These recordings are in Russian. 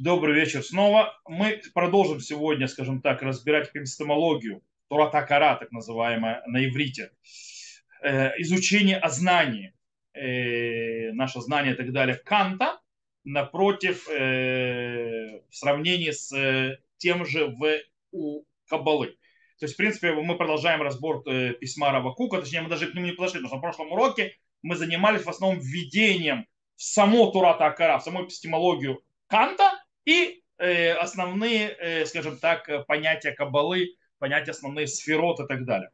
Добрый вечер снова. Мы продолжим сегодня, скажем так, разбирать эпистемологию, Турата Кара, так называемая на иврите. Э, изучение о знании, э, наше знание и так далее, Канта, напротив, э, в сравнении с тем же в, у Кабалы. То есть, в принципе, мы продолжаем разбор письма Равакука, точнее, мы даже к нему не подошли, потому что на прошлом уроке мы занимались в основном введением в само Турата Акара, в саму эпистемологию Канта и э, основные, э, скажем так, понятия Кабалы, понятия основные сферот и так далее.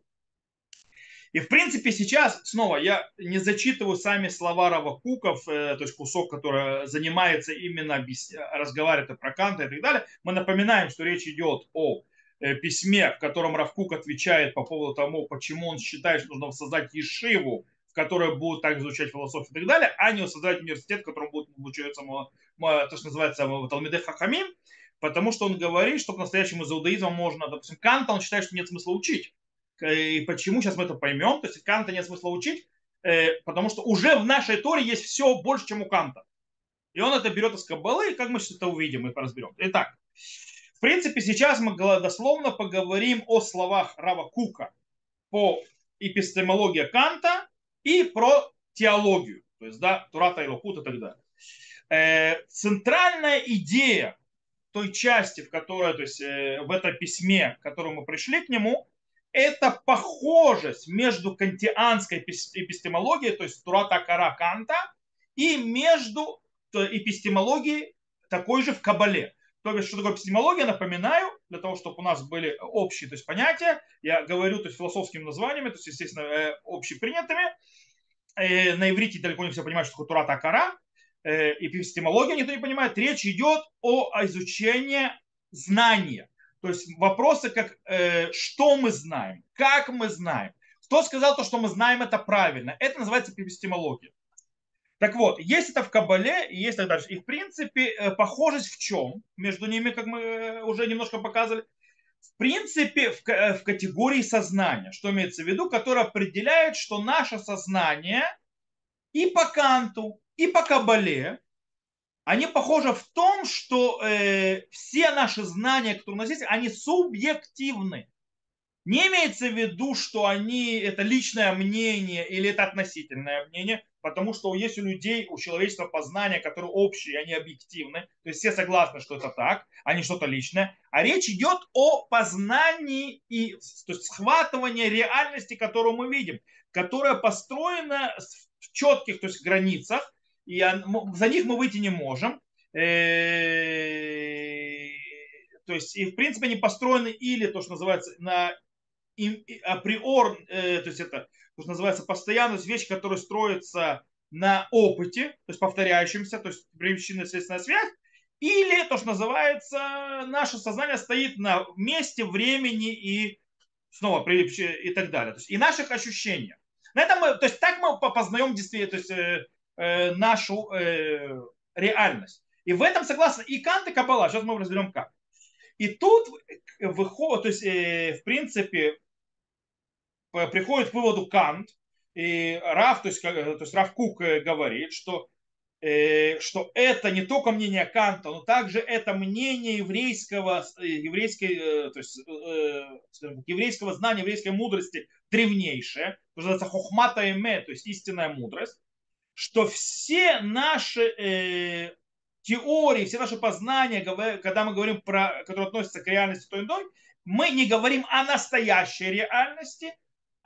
И в принципе сейчас, снова, я не зачитываю сами слова Рава Куков, э, то есть кусок, который занимается именно разговаривает про Канта и так далее. Мы напоминаем, что речь идет о э, письме, в котором Равкук отвечает по поводу того, почему он считает, что нужно создать Ешиву которые будут также изучать философию и так далее, а не создать университет, в котором будут обучаться то, что называется Талмиде Хахамим, потому что он говорит, что по-настоящему за иудаизмом можно, допустим, Канта, он считает, что нет смысла учить. И почему сейчас мы это поймем? То есть Канта нет смысла учить, э, потому что уже в нашей Торе есть все больше, чем у Канта. И он это берет из Каббалы, и как мы сейчас это увидим и поразберем. Итак, в принципе, сейчас мы дословно поговорим о словах Рава Кука по эпистемологии Канта и про теологию, то есть, да, Турата и Локут и так далее. Э, центральная идея той части, в которой, то есть, э, в этом письме, к которому мы пришли к нему, это похожесть между кантианской эпистемологией, то есть Турата Кара Канта, и между эпистемологией такой же в Кабале. То есть, что такое эпистемология, напоминаю, для того, чтобы у нас были общие то есть, понятия, я говорю то есть, философскими названиями, то есть, естественно, э, общепринятыми. Э, на иврите далеко не все понимают, что такое Турата Акара, э, эпистемология никто не понимает. Речь идет о изучении знания. То есть вопросы, как что мы знаем, как мы знаем. Кто сказал то, что мы знаем, это правильно. Это называется эпистемология. Так вот, есть это в Кабале, есть так дальше. И в принципе, э, похожесть в чем между ними, как мы э, уже немножко показывали, в принципе, в, э, в категории сознания, что имеется в виду, которое определяет, что наше сознание и по Канту, и по Кабале, они похожи в том, что э, все наши знания, которые у нас есть, они субъективны. Не имеется в виду, что они это личное мнение или это относительное мнение, потому что есть у людей, у человечества познания, которые общие, они объективны, то есть все согласны, что это так, а не что-то личное, а речь идет о познании и то есть схватывании реальности, которую мы видим, которая построена в четких то есть, границах, и за них мы выйти не можем. Э, то есть, и в принципе они построены или то, что называется, на априор, э, то есть это то, что называется постоянность, вещь, которая строится на опыте, то есть повторяющемся, то есть причинно-следственная связь, или то, что называется, наше сознание стоит на месте, времени и снова и так далее. То есть и наших ощущений. На этом мы, то есть так мы познаем действительно то есть, э, э, нашу э, реальность. И в этом согласны и Кант, и Каббала. Сейчас мы разберем как. И тут выходит, то есть, э, в принципе, приходит к выводу Кант, и Раф, то есть, то есть Раф Кук э, говорит, что, э, что это не только мнение Канта, но также это мнение еврейского, э, еврейской, то есть, еврейского знания, еврейской мудрости древнейшее, называется хохмата эме, то есть истинная мудрость, что все наши э, теории, все наши познания, когда мы говорим про, которые относятся к реальности той и той, мы не говорим о настоящей реальности,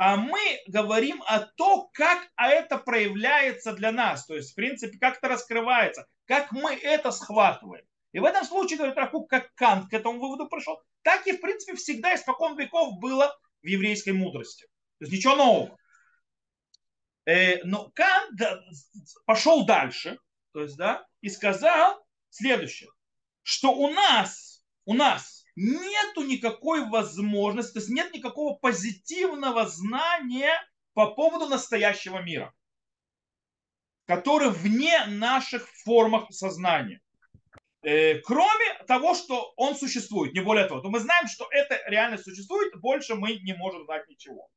а мы говорим о том, как это проявляется для нас, то есть, в принципе, как это раскрывается, как мы это схватываем. И в этом случае, говорит Рахук, как Кант к этому выводу пришел, так и, в принципе, всегда испокон веков было в еврейской мудрости. То есть ничего нового. Э, но Кант пошел дальше, то есть, да, и сказал следующее, что у нас, у нас нету никакой возможности, то есть нет никакого позитивного знания по поводу настоящего мира, который вне наших формах сознания. Э, кроме того, что он существует, не более того. То мы знаем, что это реально существует, больше мы не можем знать ничего.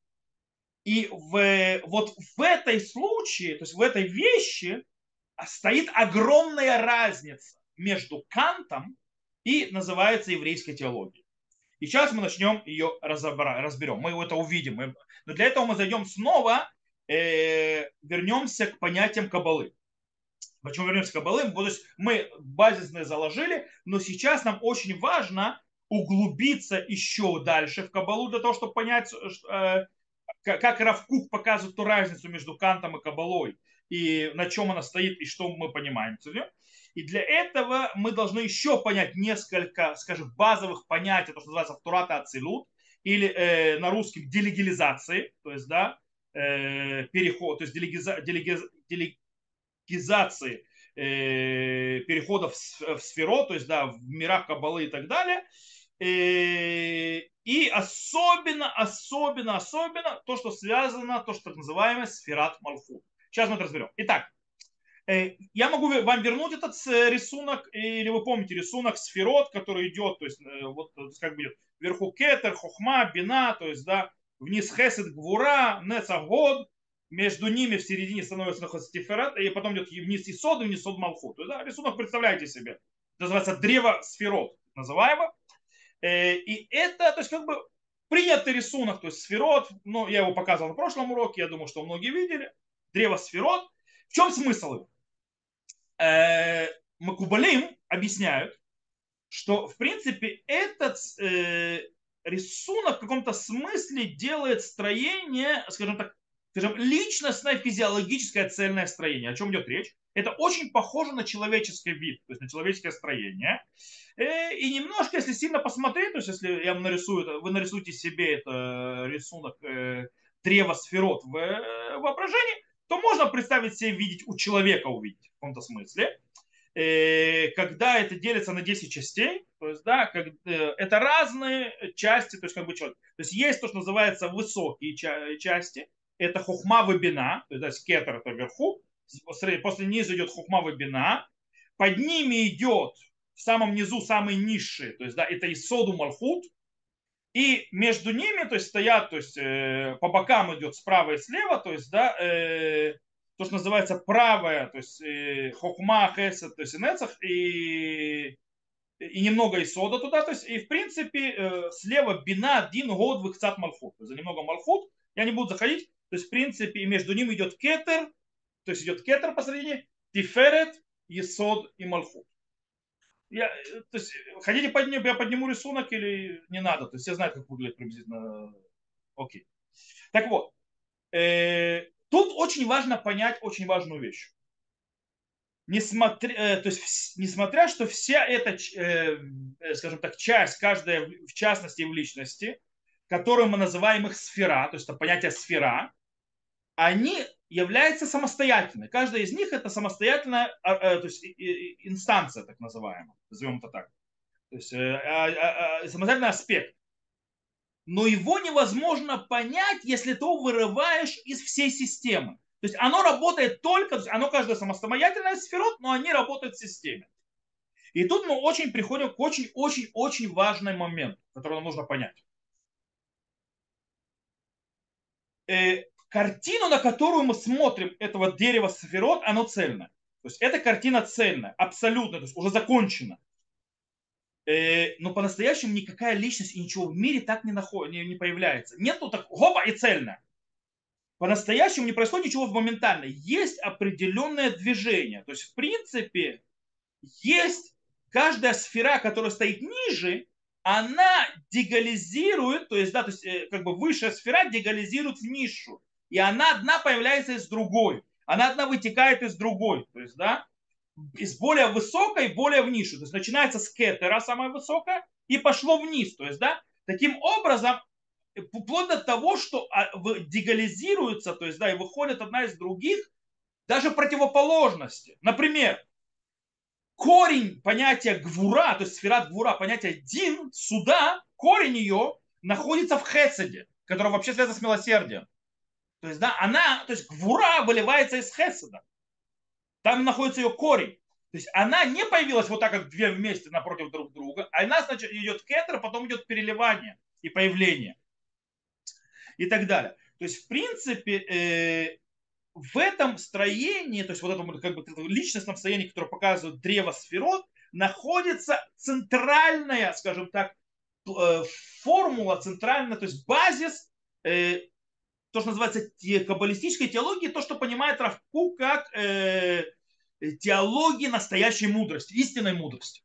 И в, вот в этой случае, то есть в этой вещи стоит огромная разница между Кантом и называется еврейской теологией. И сейчас мы начнем ее разобрать, разберем. Мы это увидим. Но для этого мы зайдем снова, э, вернемся к понятиям Кабалы. Почему вернемся к Кабалы? То есть мы базисные заложили, но сейчас нам очень важно углубиться еще дальше в Кабалу для того, чтобы понять, э, как Равкук показывает ту разницу между Кантом и Кабалой, и на чем она стоит, и что мы понимаем. И для этого мы должны еще понять несколько, скажем, базовых понятий, то, что называется втурата ацилут, или э, на русском делегилизации, то есть, да, э, переход, то есть делегиза, делегиз, делегизации э, переходов в, в сферу, то есть, да, в мирах Кабалы и так далее. Э, и особенно, особенно, особенно то, что связано, то, что так называемое сферат Малфу. Сейчас мы это разберем. Итак, я могу вам вернуть этот э, рисунок, или вы помните рисунок сферот, который идет, то есть вот как бы идет вверху кетер, хохма, бина, то есть да, вниз хесед, гвура, нецагод, между ними в середине становится находится тиферат, и потом идет вниз исод, и вниз сод малхут. То есть, да, рисунок представляете себе. Называется древо сферот, называемо. Э, и это, то есть как бы принятый рисунок, то есть сферот, ну, я его показывал на прошлом уроке, я думаю, что многие видели, древо сферот. В чем смысл его? Э, Макубалим объясняют, что, в принципе, этот э, рисунок в каком-то смысле делает строение, скажем так, скажем, личностное физиологическое цельное строение. О чем идет речь? Это очень похоже на человеческий вид, то есть на человеческое строение. Э, и немножко, если сильно посмотреть, то есть если я вам нарисую, вы нарисуете себе это рисунок э, древа сферот в э, воображении, то можно представить себе видеть у человека увидеть в каком-то смысле. Когда это делится на 10 частей, то есть, да, как, это разные части, то есть, как бы человек. То есть, есть то, что называется высокие части, это хухма вебина, то есть, кетер это вверху, после низу идет хухма вебина, под ними идет в самом низу самый низший, то есть, да, это Исоду Малхут, и между ними, то есть, стоят, то есть, э, по бокам идет справа и слева, то есть, да, э, то, что называется правая, то есть, э, Хохма, Хесед, то есть, Инецах, и, и немного Исода туда, то есть, и, в принципе, э, слева Бина, один год, Вихцат Малхут, то есть, немного Малхут, я не буду заходить, то есть, в принципе, между ними идет Кетер, то есть, идет Кетер посередине, Тиферет, Исод и Малхут я, э, то есть, хотите подним, я подниму рисунок или не надо? То есть все знают, как выглядит приблизительно. Окей. Так вот, э, тут очень важно понять очень важную вещь. Несмотря, э, то есть, несмотря, что вся эта, э, э, скажем так, часть, каждая в частности и в личности, которую мы называем их сфера, то есть это понятие сфера, они является самостоятельной. Каждая из них это самостоятельная а, а, то есть, инстанция, так называемая, назовем это так. То есть э, а, самостоятельный аспект. Но его невозможно понять, если ты вырываешь из всей системы. То есть оно работает только, оно каждая самостоятельная сферот, но они работают в системе. И тут мы очень приходим к очень-очень-очень важный момент, который нам нужно понять э, картину, на которую мы смотрим этого дерева сферот, оно цельное. То есть эта картина цельная, абсолютно, то есть уже закончена. Э, но по-настоящему никакая личность и ничего в мире так не, наход... не, появляется. Нету так, хопа, и цельно. По-настоящему не происходит ничего моментально. Есть определенное движение. То есть, в принципе, есть каждая сфера, которая стоит ниже, она дегализирует, то есть, да, то есть, э, как бы высшая сфера дегализирует в нишу и она одна появляется из другой. Она одна вытекает из другой. То есть, да, из более высокой более в нишу. То есть начинается с кетера, самая высокая, и пошло вниз. То есть, да, таким образом, вплоть до того, что а, дегализируется, то есть, да, и выходит одна из других, даже противоположности. Например, корень понятия гвура, то есть сфера гвура, понятие дин, суда, корень ее находится в хеседе, который вообще связан с милосердием. То есть, да, она, то есть гвура выливается из хеседа. Там находится ее корень. То есть она не появилась вот так, как две вместе напротив друг друга, а она, значит, идет кетер, потом идет переливание и появление. И так далее. То есть, в принципе, э, в этом строении, то есть вот этом как бы личностном строении, которое показывает древо сферот, находится центральная, скажем так, э, формула, центральная, то есть базис, э, то, что называется каббалистической теологии, то, что понимает Равку как э, теологии настоящей мудрости, истинной мудрости.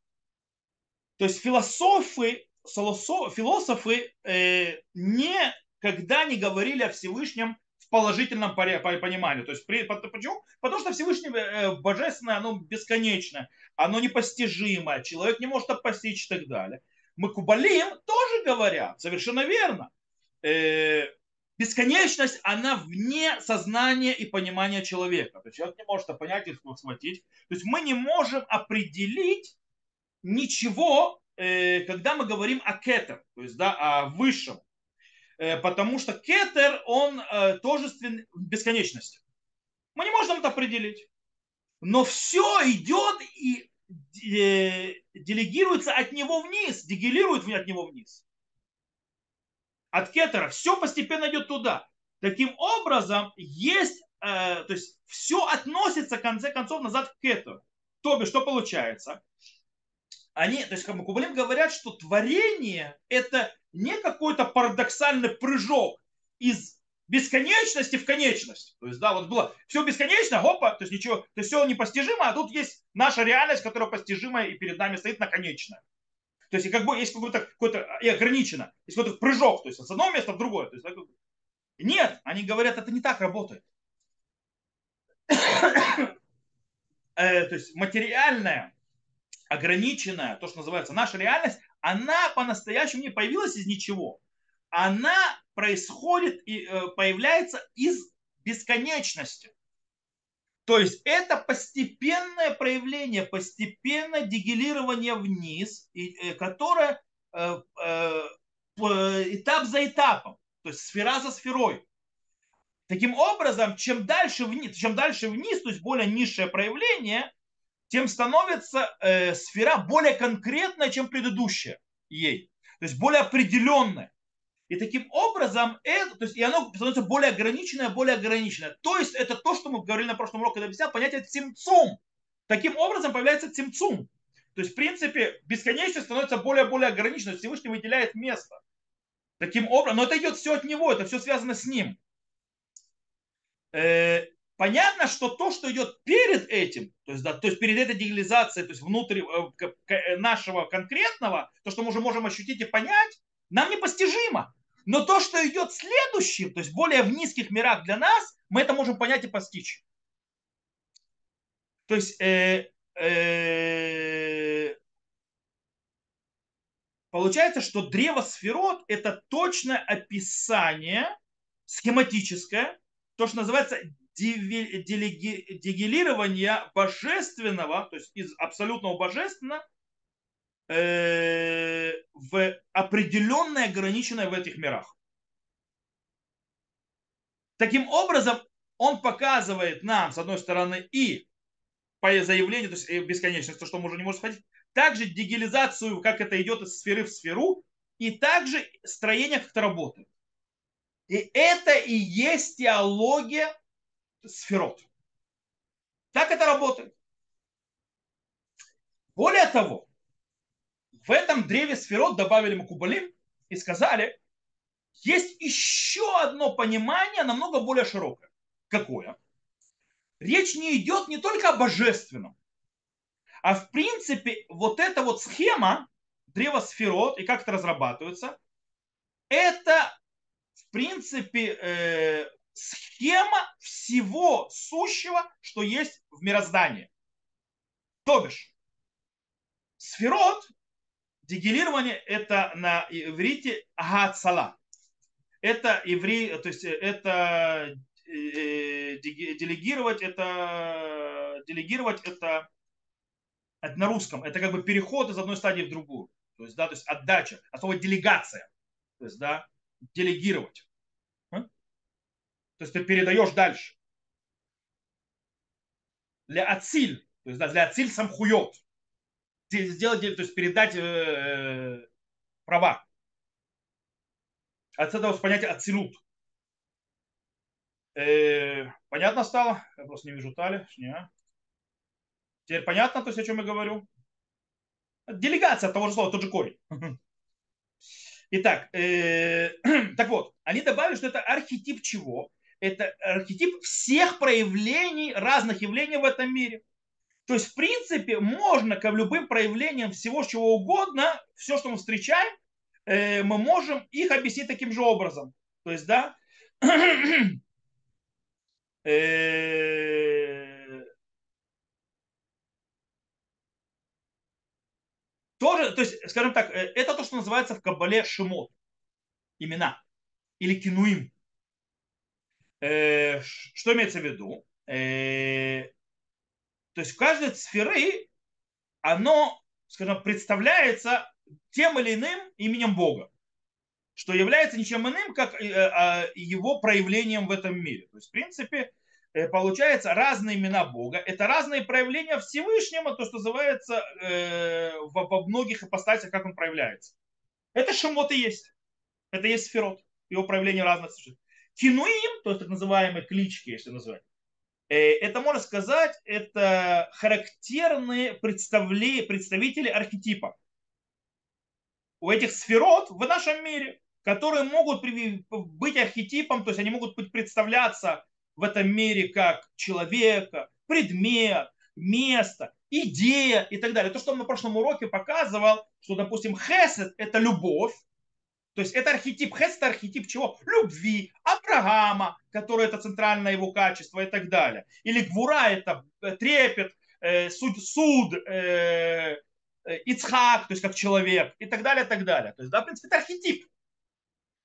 То есть философы, философы никогда не говорили о Всевышнем положительном понимании. То есть, при, почему? Потому что Всевышнее э, Божественное, оно бесконечное, оно непостижимое, человек не может постичь и так далее. Мы кубалим тоже говорят, совершенно верно. Э, бесконечность, она вне сознания и понимания человека. То есть человек не может это понять и схватить. То есть мы не можем определить ничего, э, когда мы говорим о кетер, то есть да, о высшем. Э, потому что кетер, он э, тожествен в бесконечности. Мы не можем это определить. Но все идет и делегируется от него вниз, дегелирует от него вниз. От кетера все постепенно идет туда. Таким образом, есть, то есть все относится в конце концов назад к кетеру. То бишь, что получается? Они, то есть, как бы Кубалим говорят, что творение это не какой-то парадоксальный прыжок из бесконечности в конечность. То есть, да, вот было все бесконечно, опа, то есть ничего, то есть все непостижимо, а тут есть наша реальность, которая постижима и перед нами стоит на конечное. То есть, как бы есть какой-то, какой-то и ограничено, есть какой-то прыжок, то есть с одного места в другое. То есть, нет, они говорят, это не так работает. Э, то есть материальное, ограниченная, то, что называется наша реальность, она по-настоящему не появилась из ничего. Она происходит и э, появляется из бесконечности. То есть это постепенное проявление, постепенное дегелирование вниз, э, которое э, этап за этапом, то есть сфера за сферой. Таким образом, чем дальше вниз, чем дальше вниз, то есть более низшее проявление, тем становится э, сфера более конкретная, чем предыдущая ей. То есть более определенная. И таким образом, это, то есть, и оно становится более ограниченное, более ограниченное. То есть это то, что мы говорили на прошлом уроке, когда объяснял, понятие цимцум. Таким образом появляется цимцум. То есть, в принципе, бесконечность становится более-более ограниченной. Всевышний выделяет место. Таким образом, но это идет все от него, это все связано с ним. Э, Понятно, что то, что идет перед этим, то есть, да, то есть перед этой дегилизацией, то есть внутри э, э, нашего конкретного, то, что мы уже можем ощутить и понять, нам непостижимо. Но то, что идет следующим, то есть более в низких мирах для нас, мы это можем понять и постичь. То есть э, э, получается, что древо сферот это точное описание схематическое, то, что называется дегелирования божественного, то есть из абсолютного божественного, в определенное ограниченное в этих мирах. Таким образом, он показывает нам, с одной стороны, и по заявлению, то есть э, бесконечность, то, что мы уже не можем сходить, также дегелизацию, как это идет из сферы в сферу, и также строение, как это работает. И это и есть теология сферот. Так это работает. Более того, в этом древе сферот добавили Макубалим и сказали, есть еще одно понимание, намного более широкое. Какое? Речь не идет не только о божественном, а в принципе вот эта вот схема древа сферот и как это разрабатывается, это в принципе э, схема всего сущего, что есть в мироздании. То бишь, сферот, дегелирование, это на иврите агацала. Это иври, то есть это э, делегировать, это делегировать, это, это на русском, это как бы переход из одной стадии в другую. То есть, да, то есть отдача, а слово делегация. То есть, да, делегировать. То есть ты передаешь дальше. Для ациль, то есть да, для ациль сам хует. Сделать, то есть передать э, права. Отсюда понятие ацилут. Э, понятно стало? Я просто не вижу Тали. Не. Теперь понятно, то есть, о чем я говорю? Делегация от того же слова, тот же корень. Итак, э, так вот, они добавили, что это архетип чего? Это архетип всех проявлений разных явлений в этом мире. То есть, в принципе, можно к любым проявлениям всего чего угодно, все, что мы встречаем, э, мы можем их объяснить таким же образом. То есть, да, э, тоже, то есть, скажем так, э, это то, что называется в Кабале шимот, имена, или кинуим. Что имеется в виду? То есть в каждой сферы оно, скажем, представляется тем или иным именем Бога, что является ничем иным, как э, а, его проявлением в этом мире. То есть, в принципе, э, получается разные имена Бога. Это разные проявления Всевышнего, то, что называется э, во многих ипостасях, как он проявляется. Это шамот и есть. Это есть сферот. Его проявление разных совершенно. Кинуим, то есть так называемые клички, если называть, это, можно сказать, это характерные представители архетипа. У этих сферот в нашем мире, которые могут быть архетипом, то есть они могут представляться в этом мире как человека, предмет, место, идея и так далее. То, что он на прошлом уроке показывал, что, допустим, хесед – это любовь, то есть это архетип, Хес это архетип чего? Любви, Авраама, который это центральное его качество и так далее. Или Гвура это э, трепет, э, суд, суд э, э, Ицхак, то есть как человек и так далее, и так далее. То есть, да, в принципе, это архетип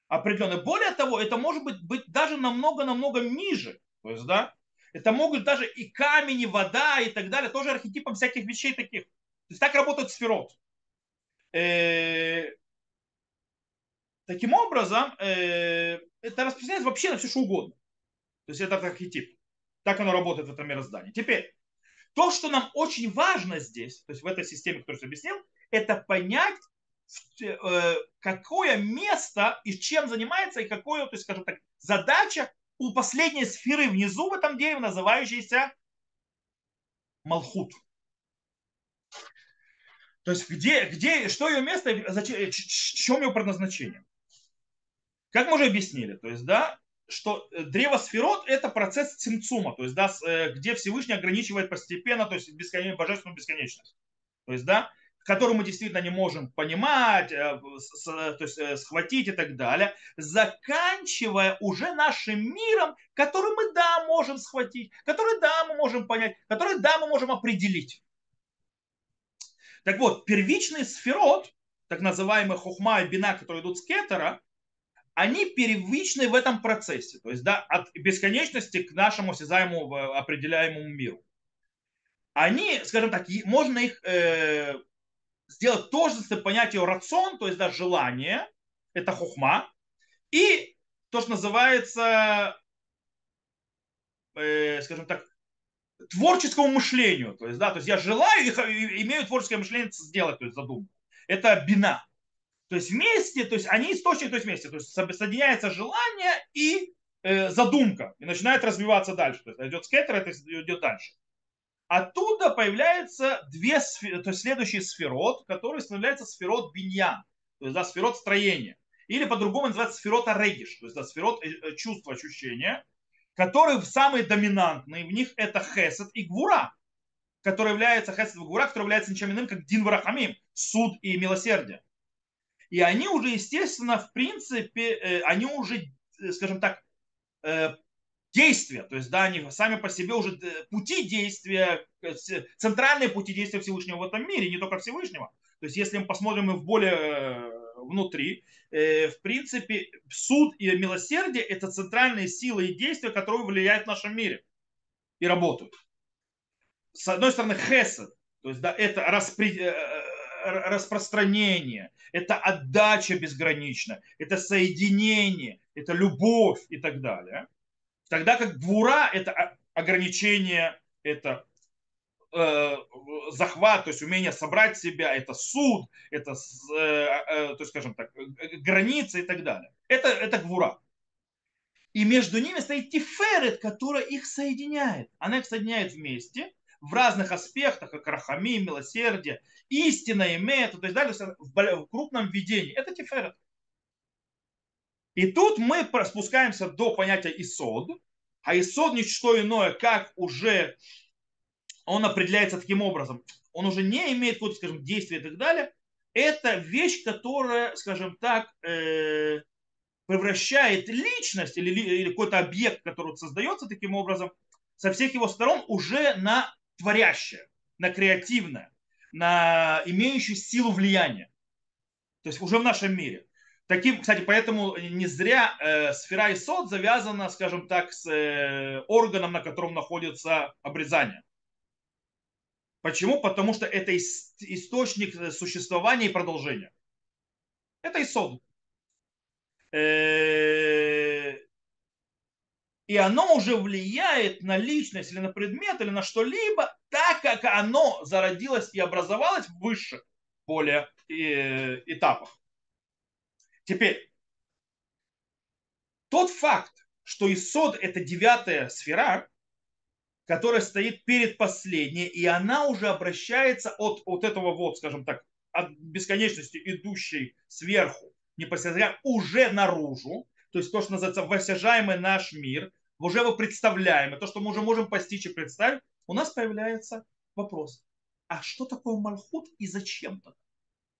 определенный. Более того, это может быть, быть даже намного-намного ниже. То есть, да, это могут даже и камень, и вода, и так далее, тоже архетипом всяких вещей таких. То есть так работает сферот. Э, Таким образом, э, это распространяется вообще на все что угодно. То есть это архетип. Так оно работает в этом мироздании. Теперь, то, что нам очень важно здесь, то есть в этой системе, которую я объяснил, это понять, э, какое место и чем занимается, и какое, то есть, скажем так, задача у последней сферы внизу в этом дереве, называющейся Малхут. То есть где, где, что ее место, зачем, в чем ее предназначение. Как мы уже объяснили, то есть, да, что э, древо сферот – это процесс цимцума, то есть, да, э, где Всевышний ограничивает постепенно, то есть, бесконечную, божественную бесконечность. То есть, да, которую мы действительно не можем понимать, э, то есть схватить и так далее, заканчивая уже нашим миром, который мы, да, можем схватить, который, да, мы можем понять, который, да, мы можем определить. Так вот, первичный сферот, так называемый хухма и бина, которые идут с кетера, они первичны в этом процессе, то есть да, от бесконечности к нашему осязаемому, определяемому миру. Они, скажем так, можно их э, сделать тоже с понятием рацион, то есть да, желание, это хухма, и то, что называется, э, скажем так, творческому мышлению. То есть, да, то есть я желаю, имею творческое мышление сделать, то есть задумку. Это бина. То есть вместе, то есть они источник, то есть вместе, то есть соединяется желание и э, задумка, и начинает развиваться дальше. То есть идет скеттер, это идет дальше. Оттуда появляются две, то есть следующий сферот, который становляется сферот биньян, то есть да, сферот строения. Или по-другому называется сферот арегиш, то есть да, сферот э, э, чувства, ощущения, которые самые доминантные в них это хесед и гвура, который является хесед и гвура, который является ничем иным, как дин варахамим, суд и милосердие. И они уже, естественно, в принципе, э, они уже, э, скажем так, э, действия, то есть, да, они сами по себе уже пути действия, центральные пути действия Всевышнего в этом мире, не только Всевышнего. То есть, если мы посмотрим в более внутри, в принципе, суд и милосердие – это центральные силы и действия, которые влияют в нашем мире и работают. С одной стороны, хесед, то есть, да, это распри распространение, это отдача безграничная, это соединение, это любовь и так далее. Тогда как гвура – это ограничение, это э, захват, то есть умение собрать себя, это суд, это, э, э, то есть, скажем так, границы и так далее. Это, это гвура. И между ними стоит тиферет, которая их соединяет. Она их соединяет вместе, в разных аспектах, как рахами, милосердие, истина, имеет, то есть далее в крупном видении. Это тиферет. И тут мы спускаемся до понятия исод, а исод не что иное, как уже он определяется таким образом. Он уже не имеет какого-то, скажем, действия и так далее. Это вещь, которая, скажем так, э, превращает личность или какой-то объект, который создается таким образом, со всех его сторон уже на творящее, на креативное, на имеющую силу влияния. То есть уже в нашем мире. Таким, кстати, поэтому не зря э, сфера и сот завязана, скажем так, с э, органом, на котором находится обрезание. Почему? Потому что это источник существования и продолжения. Это исод. Э, и оно уже влияет на личность или на предмет или на что-либо, так как оно зародилось и образовалось в высших более э, этапах. Теперь, тот факт, что Исод это девятая сфера, которая стоит перед последней, и она уже обращается от, от этого вот, скажем так, от бесконечности, идущей сверху, непосредственно уже наружу, то есть то, что называется воссяжаемый наш мир, уже его представляем, то, что мы уже можем постичь и представить, у нас появляется вопрос, а что такое Мальхут и зачем-то?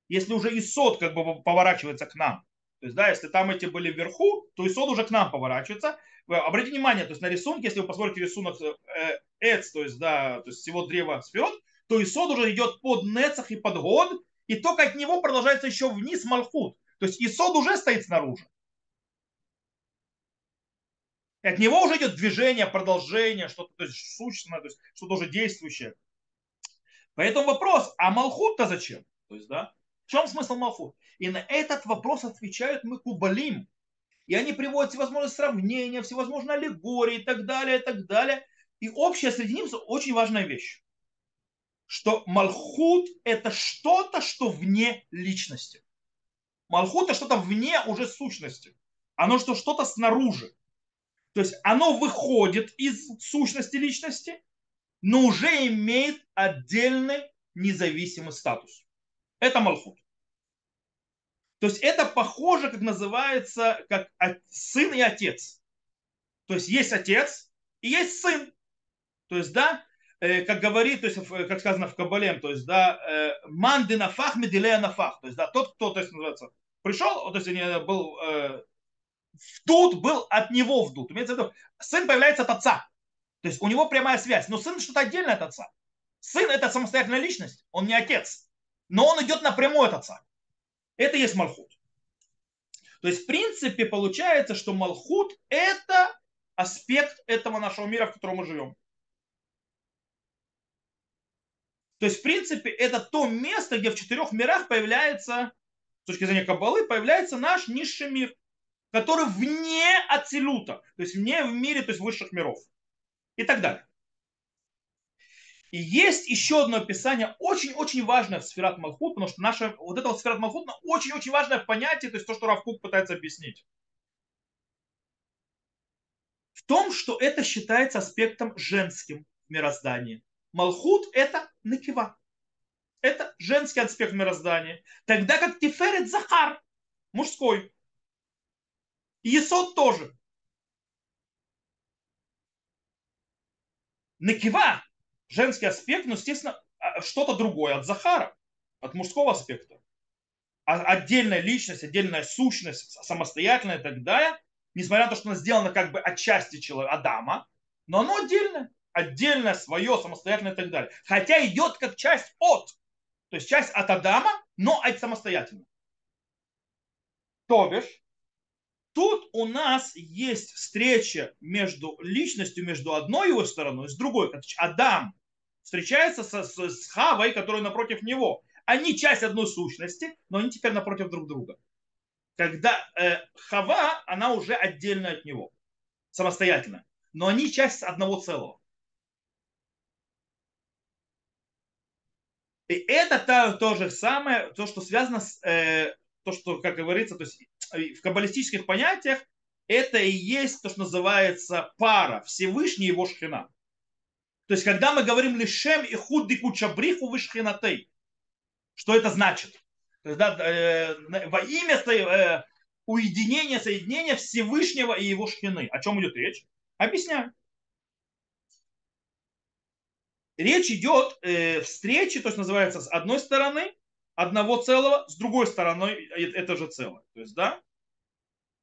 Если уже Исод как бы поворачивается к нам, то есть, да, если там эти были вверху, то исод уже к нам поворачивается. Обратите внимание, то есть на рисунке, если вы посмотрите рисунок э, эц, то есть, да, то есть всего древа сферот, то исод уже идет под нецах и под год, и только от него продолжается еще вниз малхут. То есть исод уже стоит снаружи. От него уже идет движение, продолжение, что-то то есть, существенное, то есть что-то уже действующее. Поэтому вопрос, а малхут-то зачем? То есть, да, в чем смысл Малхут? И на этот вопрос отвечают мы кубалим. И они приводят всевозможные сравнения, всевозможные аллегории и так далее, и так далее. И общая среди них очень важная вещь. Что Малхут это что-то, что вне личности. Малхут это что-то вне уже сущности. Оно что что-то снаружи. То есть оно выходит из сущности личности, но уже имеет отдельный независимый статус. Это Малхут. То есть это похоже, как называется, как сын и отец. То есть есть отец и есть сын. То есть, да, э, как говорит, то есть, как сказано в Кабале, то есть, да, э, манды нафах, медилея нафах. То есть, да, тот, кто, то есть, называется, пришел, то есть, был э, вдут, был от него вдут. Имеется в виду, сын появляется от отца. То есть, у него прямая связь. Но сын что-то отдельное от отца. Сын это самостоятельная личность, он не отец но он идет напрямую от отца. Это есть Малхут. То есть, в принципе, получается, что Малхут – это аспект этого нашего мира, в котором мы живем. То есть, в принципе, это то место, где в четырех мирах появляется, с точки зрения Каббалы, появляется наш низший мир, который вне Ацилута, то есть вне в мире, то есть высших миров и так далее. И есть еще одно описание, очень-очень важное в сферат Малхут, потому что наша, вот это вот сферат Малхут очень-очень важное понятие, то есть то, что Равкук пытается объяснить. В том, что это считается аспектом женским в мироздании. Малхут – это накива. Это женский аспект мироздания. Тогда как Тиферет Захар, мужской. И Есот тоже. Накива женский аспект, но, естественно, а, что-то другое от Захара, от мужского аспекта. А отдельная личность, отдельная сущность, самостоятельная и так далее, несмотря на то, что она сделана как бы от части человека, Адама, но оно отдельное, отдельное, свое, самостоятельное и так далее. Хотя идет как часть от, то есть часть от Адама, но от самостоятельно. То бишь, Тут у нас есть встреча между личностью, между одной его стороной, с другой. Адам встречается со, с, с Хавой, которая напротив него. Они часть одной сущности, но они теперь напротив друг друга. Когда э, Хава, она уже отдельно от него, самостоятельно. Но они часть одного целого. И это то, то же самое, то, что связано с, э, то, что, как говорится, то есть в каббалистических понятиях это и есть то, что называется пара, Всевышний его шхина. То есть, когда мы говорим лишем и худди кучабриху вышхинатей, что это значит? Когда, э, во имя э, уединения, соединения Всевышнего и его шхины. О чем идет речь? Объясняю. Речь идет э, встречи, то есть называется с одной стороны одного целого, с другой стороны э, это же целое. То есть, да,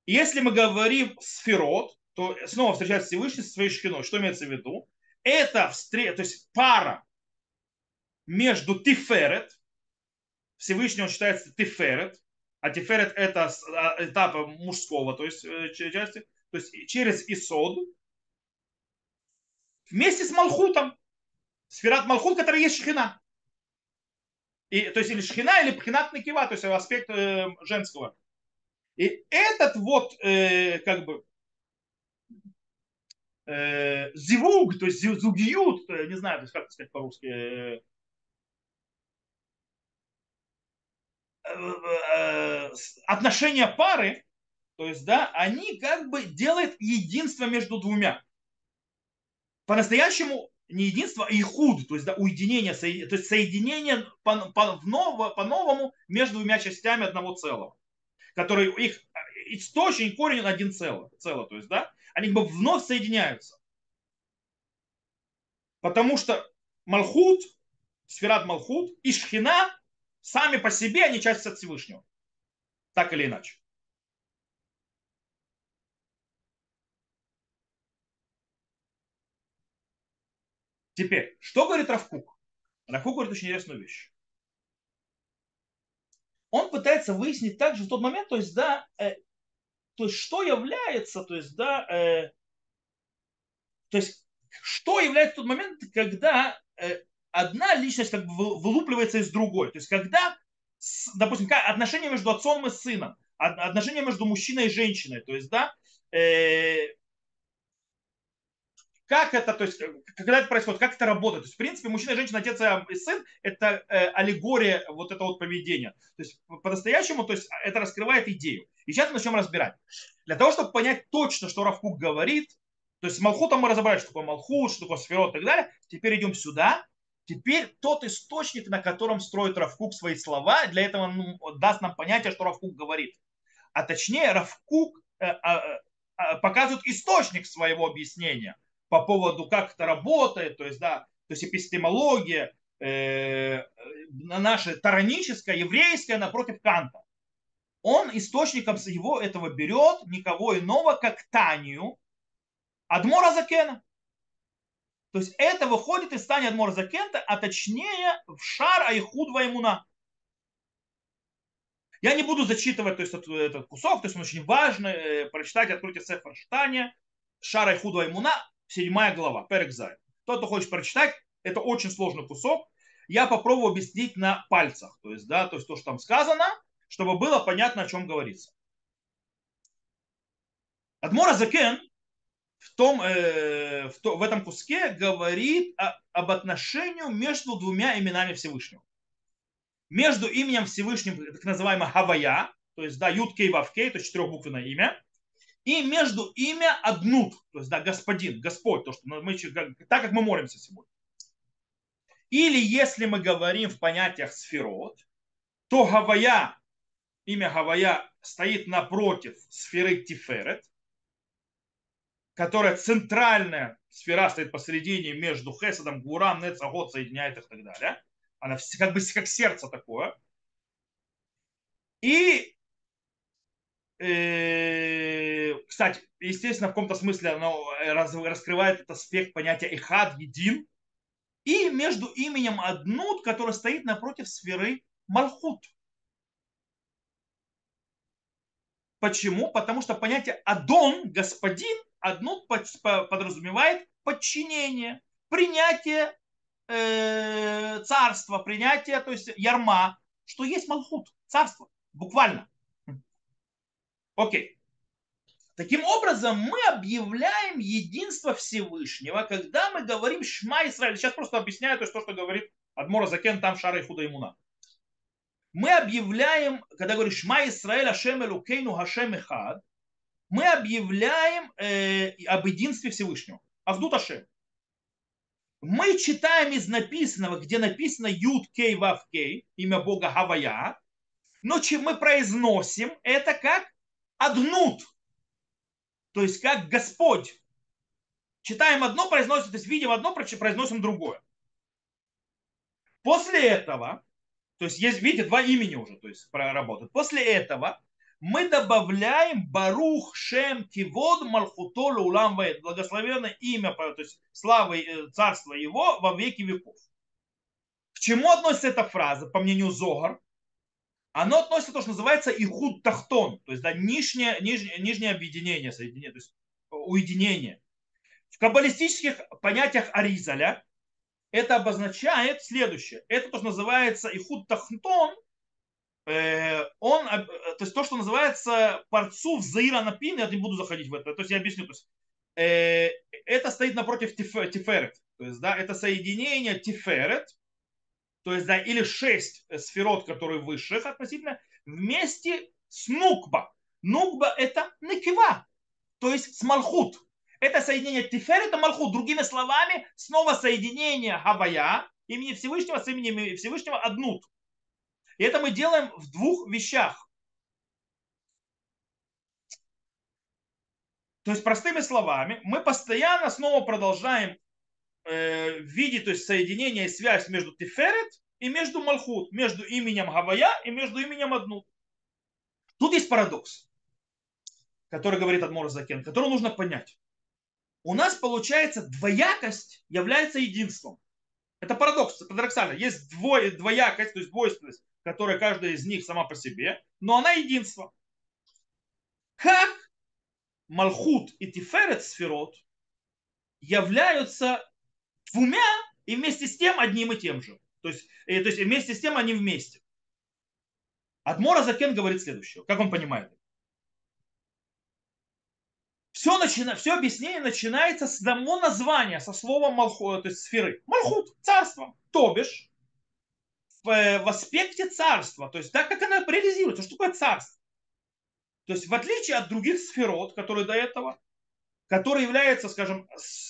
если мы говорим сферот, то снова встречается Всевышний со своей шхиной. Что имеется в виду? Это встреча, то есть пара между Тиферет, Всевышний он считается Тиферет, а Тиферет это а, этап мужского, то есть э, части, то есть через Исод, вместе с Малхутом, сферат Малхут, который есть шхина. И, то есть или шхина, или пхинат накива, то есть аспект э, женского. И этот вот, э, как бы, э, зивуг, то есть зугиют, э, не знаю, то есть как сказать по-русски, э, э, отношения пары, то есть, да, они как бы делают единство между двумя. По-настоящему не единство, а ихуд, то есть да, уединение, то есть соединение по, по, по-новому между двумя частями одного целого, который их источник, корень один цело, цело, то есть, да, они как бы вновь соединяются. Потому что Малхут, Сферат Малхут и Шхина сами по себе, они часть от Всевышнего. Так или иначе. Теперь, что говорит Равкук? Равкук говорит очень интересную вещь. Он пытается выяснить также в тот момент, то есть, да, э, то есть, что является, то есть, да, э, то есть, что является тот момент, когда э, одна личность как бы вылупливается из другой. То есть, когда, допустим, отношения между отцом и сыном, отношения между мужчиной и женщиной, то есть, да, э, как это, то есть, когда это происходит, как это работает. То есть, в принципе, мужчина, женщина, отец и сын – это э, аллегория вот этого вот поведения. То есть, по-настоящему, то есть, это раскрывает идею. И сейчас мы начнем разбирать. Для того, чтобы понять точно, что Равкук говорит, то есть, Малхутом мы разобрали, что такое Малхут, что такое Сферот и так далее. Теперь идем сюда. Теперь тот источник, на котором строит Равкук свои слова, для этого ну, даст нам понятие, что Равкук говорит. А точнее, Равкук э, э, э, показывает источник своего объяснения – по поводу, как это работает, то есть, да, то есть эпистемология э, наша тараническая, еврейская напротив Канта. Он источником его этого берет никого иного, как Танию, Адмора Закена. То есть это выходит из Тани Адмора Закента, а точнее в шар Айхуд Ваймуна. Я не буду зачитывать то есть, этот, этот кусок, то есть он очень важный, э, прочитать, откройте Сефер Штания, Шар Айхуд Ваймуна, седьмая глава, Перекзай. Тот, кто хочет прочитать, это очень сложный кусок. Я попробую объяснить на пальцах, то есть, да, то есть то, что там сказано, чтобы было понятно, о чем говорится. Адмора Закен в, том, э, в, то, в этом куске говорит о, об отношении между двумя именами Всевышнего. Между именем Всевышним, так называемое Хавая, то есть да, Юд Кей Вав то есть четырехбуквенное имя, и между имя Аднут, то есть да, господин, Господь, то, что мы, так как мы молимся сегодня. Или если мы говорим в понятиях сферот, то Гавая, имя Гавая стоит напротив сферы Тиферет, которая центральная сфера стоит посередине между Хесадом, Гурам, Нецагот соединяет их и так далее. Она как бы как сердце такое. И кстати, естественно, в каком-то смысле оно э, раскрывает этот аспект понятия эхад, един, и между именем Аднут, который стоит напротив сферы Малхут. Почему? Потому что понятие Адон, господин, Аднут подразумевает подчинение, принятие э, царства, принятие, то есть ярма, что есть Малхут, царство, буквально. Окей. Таким образом, мы объявляем единство Всевышнего, когда мы говорим Шма Исраиль. Сейчас просто объясняю то, что говорит Адмора Закен, там Шара и Худа Имуна. Мы объявляем, когда говорим Шма Исраиль, Ашем Элукейну, Хашем Эхад, мы объявляем э, об единстве Всевышнего. Авдут Ашем. Мы читаем из написанного, где написано Юд Кей Вав Кей, имя Бога Хавая, но чем мы произносим это как Аднут, то есть как Господь. Читаем одно, произносим, то есть видим одно, произносим другое. После этого, то есть есть, видите, два имени уже, то есть проработают. После этого мы добавляем Барух Шем Кивод Малхуто Улам благословенное имя, то есть славы э, царства его во веки веков. К чему относится эта фраза, по мнению Зогар? Оно относится то, что называется Ихуд Тахтон, то есть да, нижнее, нижнее, нижнее объединение, соединение, то есть уединение. В каббалистических понятиях Аризаля это обозначает следующее. Это то, что называется Ихуд Тахтон, Э, он, э, то есть то, что называется парцув Заира Напин, я не буду заходить в это, то есть я объясню, то есть, э, это стоит напротив Тиферет, то есть, да, это соединение Тиферет, то есть, да, или шесть сферот, которые высших относительно, вместе с Нукба. Нукба это Некива, то есть с Малхут. Это соединение Тиферет и Малхут. Другими словами, снова соединение Хавая, имени Всевышнего с именем Всевышнего Аднут. И это мы делаем в двух вещах. То есть, простыми словами, мы постоянно снова продолжаем э, видеть то есть, соединение и связь между Тиферет и между Малхут, между именем Гавая и между именем Аднут. Тут есть парадокс, который говорит Адмор Закен, который нужно понять. У нас получается двоякость является единством. Это парадокс, парадоксально. Есть двое, двоякость, то есть двойственность которая каждая из них сама по себе, но она единство. Как Малхут и Тиферет Сферот являются двумя и вместе с тем одним и тем же. То есть, и, э, то есть вместе с тем они вместе. Адмора Закен говорит следующее. Как он понимает? Все, начина, все объяснение начинается с само названия, со слова Малхут, то есть сферы. Малхут, царство, то бишь в, э, в аспекте царства, то есть так, как она реализируется, что такое царство. То есть в отличие от других сферот, которые до этого, которые являются, скажем,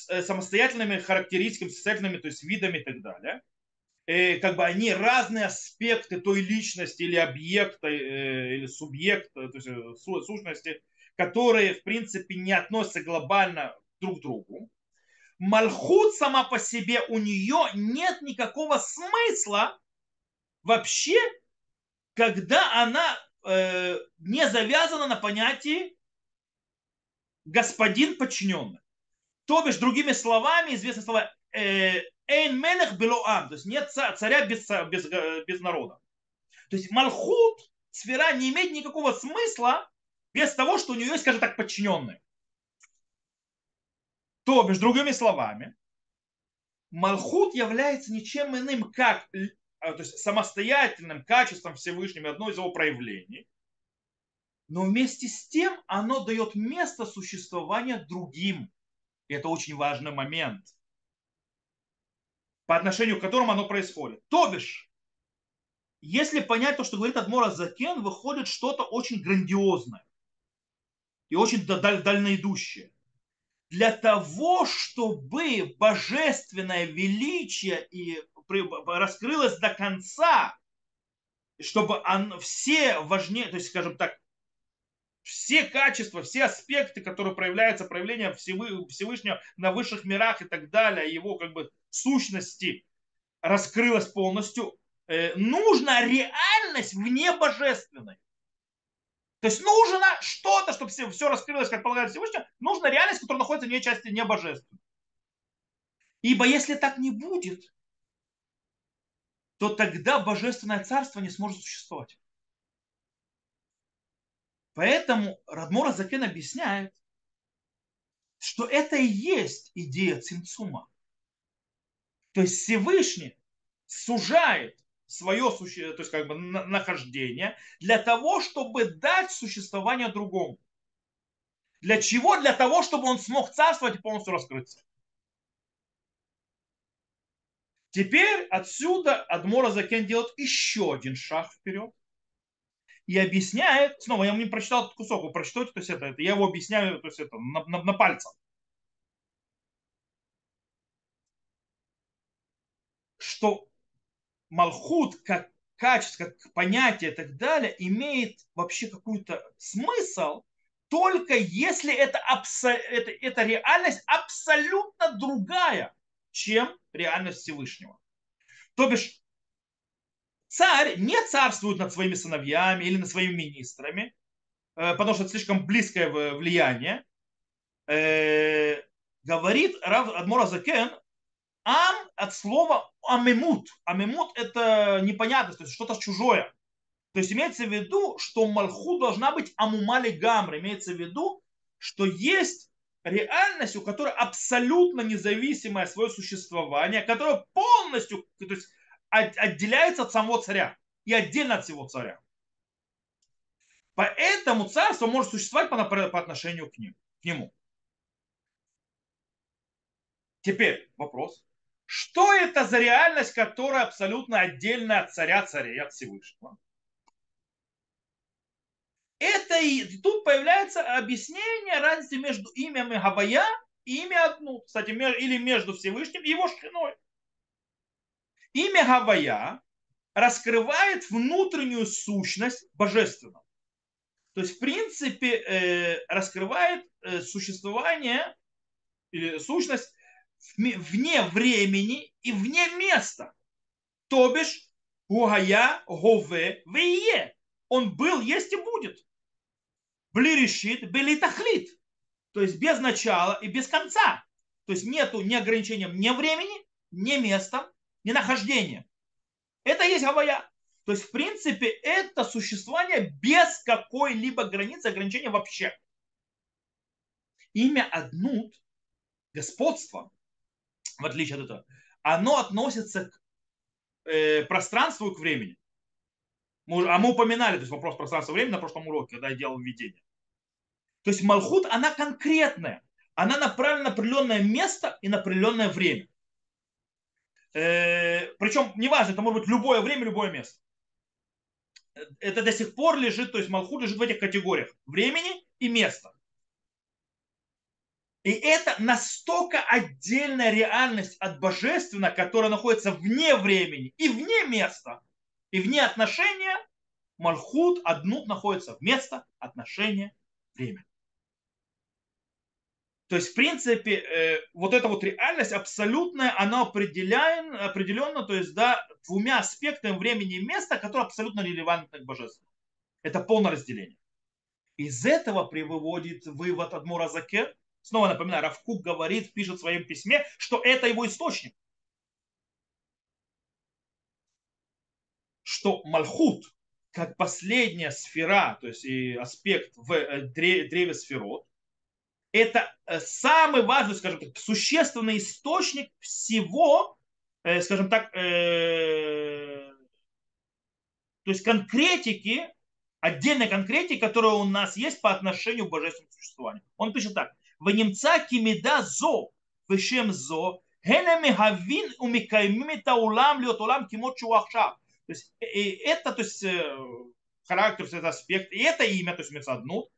э, самостоятельными характеристиками, самостоятельными, то есть видами и так далее, э, как бы они разные аспекты той личности или объекта, или субъекта, то есть сущности, которые, в принципе, не относятся глобально друг к другу. Малхут сама по себе, у нее нет никакого смысла вообще, когда она э, не завязана на понятии господин подчиненный. То бишь, другими словами, известное слово э, Эйн Мелех Белоам, то есть нет царя без, без, без народа. То есть Малхут, сфера, не имеет никакого смысла без того, что у нее есть, скажем так, подчиненные. То бишь, другими словами, Малхут является ничем иным, как то есть самостоятельным качеством Всевышним, одно из его проявлений. Но вместе с тем оно дает место существования другим. И это очень важный момент, по отношению к которому оно происходит. То бишь, если понять то, что говорит Адмора Закен, выходит что-то очень грандиозное и очень дальноидущее. Для того, чтобы божественное величие и раскрылось до конца, чтобы он, все важнее, то есть, скажем так, все качества, все аспекты, которые проявляются, проявление Всевышнего на высших мирах и так далее, его как бы сущности раскрылась полностью, э, нужна реальность вне божественной. То есть нужно что-то, чтобы все, все раскрылось, как полагается Всевышнего, нужна реальность, которая находится вне части не божественной. Ибо если так не будет, то тогда божественное царство не сможет существовать. Поэтому Радмора Закен объясняет, что это и есть идея Цимцума. То есть Всевышний сужает свое то есть как бы нахождение для того, чтобы дать существование другому. Для чего? Для того, чтобы он смог царствовать и полностью раскрыться. Теперь отсюда Адмора Закен делает еще один шаг вперед и объясняет, снова я не прочитал этот кусок, вы прочитаете, то есть это, это я его объясняю, то есть это на, на, на пальцах. что Малхут как качество, как понятие и так далее имеет вообще какой-то смысл, только если это, абсо... это, это реальность абсолютно другая, чем реальность Всевышнего. То бишь, царь не царствует над своими сыновьями или над своими министрами, э, потому что это слишком близкое влияние. Э, говорит Рав Адмора Закен, ам от слова амемут. Амемут это непонятность, то есть что-то чужое. То есть имеется в виду, что Малху должна быть амумали гамра. Имеется в виду, что есть реальность, у которой абсолютно независимое свое существование, которое полностью то есть, отделяется от самого царя и отдельно от всего царя. Поэтому царство может существовать по, по отношению к, ним, к нему. Теперь вопрос. Что это за реальность, которая абсолютно отдельная от царя царей, от Всевышнего? Это и тут появляется объяснение разницы между именем Гавая и имя одну, кстати, или между Всевышним и его шхиной. Имя Гавая раскрывает внутреннюю сущность божественного. То есть, в принципе, э, раскрывает э, существование сущность вне времени и вне места. То бишь, Гугая, Гове, Вие. Он был, есть и будет. Бли решит, бели тахлит. То есть без начала и без конца. То есть нету ни ограничения ни времени, ни места, ни нахождения. Это есть Гавая. То есть, в принципе, это существование без какой-либо границы, ограничения вообще. Имя Аднут, господство, в отличие от этого, оно относится к э, пространству и к времени. Мы, а мы упоминали, то есть вопрос пространства времени на прошлом уроке, когда я делал введение. То есть Малхут, она конкретная. Она направлена на определенное место и на определенное время. Э, причем, неважно, это может быть любое время, любое место. Это до сих пор лежит, то есть Малхут лежит в этих категориях. Времени и места. И это настолько отдельная реальность от божественного, которая находится вне времени и вне места, и вне отношения, Мальхут, Аднут находится в место, отношения, время. То есть, в принципе, э, вот эта вот реальность абсолютная, она определяем, определенно, то есть, да, двумя аспектами времени и места, которые абсолютно релевантны к божественному. Это полное разделение. Из этого приводит вывод Адмура Закер, Снова напоминаю, Равкук говорит, пишет в своем письме, что это его источник. Что Мальхут, как последняя сфера, то есть и аспект в э, древе сферот, это э, самый важный, скажем так, существенный источник всего, э, скажем так, э, то есть конкретики, отдельной конкретики, которая у нас есть по отношению к божественному существованию. Он пишет так. В немца кимида зо, вешем зо, хавин умикаймими таулам льот улам кимот То есть э, это, то есть характер, этот аспект, и это имя, то есть Мецаднут,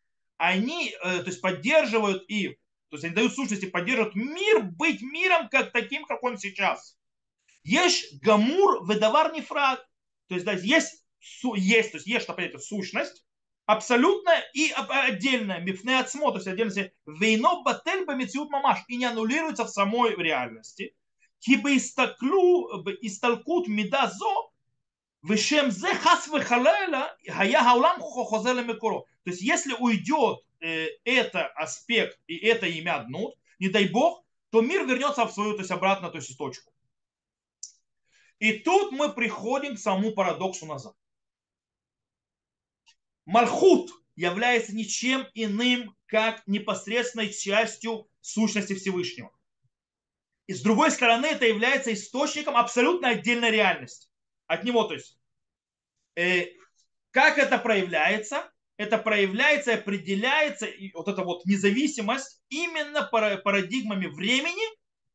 они, то есть поддерживают и, то есть они дают сущности, поддерживают мир быть миром как таким, как он сейчас. Есть гамур ведавар нефраг, то есть да, есть, есть, то есть есть, что понятие, сущность, абсолютное и отдельное, мифне отсмо, то есть отдельно вейно батель бамициут мамаш, и не аннулируется в самой реальности. Кибо истаклу, исталкут Вышем зе хас халайла, хая хаулам хохозе мекуро. То есть если уйдет э, это аспект и это имя днут, не дай бог, то мир вернется в свою, то есть обратно, то есть точку. И тут мы приходим к самому парадоксу назад. Мархут является ничем иным, как непосредственной частью сущности Всевышнего. И с другой стороны, это является источником абсолютно отдельной реальности. От него, то есть, э, как это проявляется? Это проявляется и определяется, и вот эта вот независимость именно парадигмами времени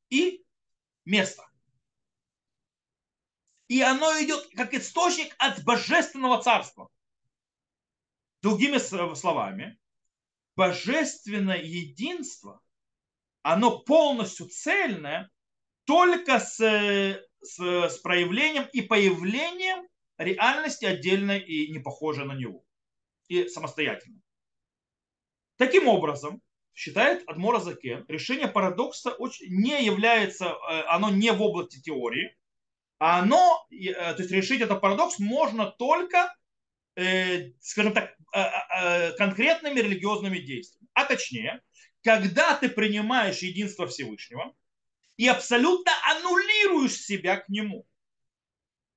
и места. И оно идет как источник от божественного царства. Другими словами, божественное единство, оно полностью цельное только с с, с проявлением и появлением реальности отдельной и не похожей на него. И самостоятельно. Таким образом, считает Адмора Закен, решение парадокса не является, э, оно не в области теории, а оно, э, то есть решить этот парадокс можно только, э, скажем так, конкретными религиозными действиями. А точнее, когда ты принимаешь единство Всевышнего и абсолютно аннулируешь себя к нему.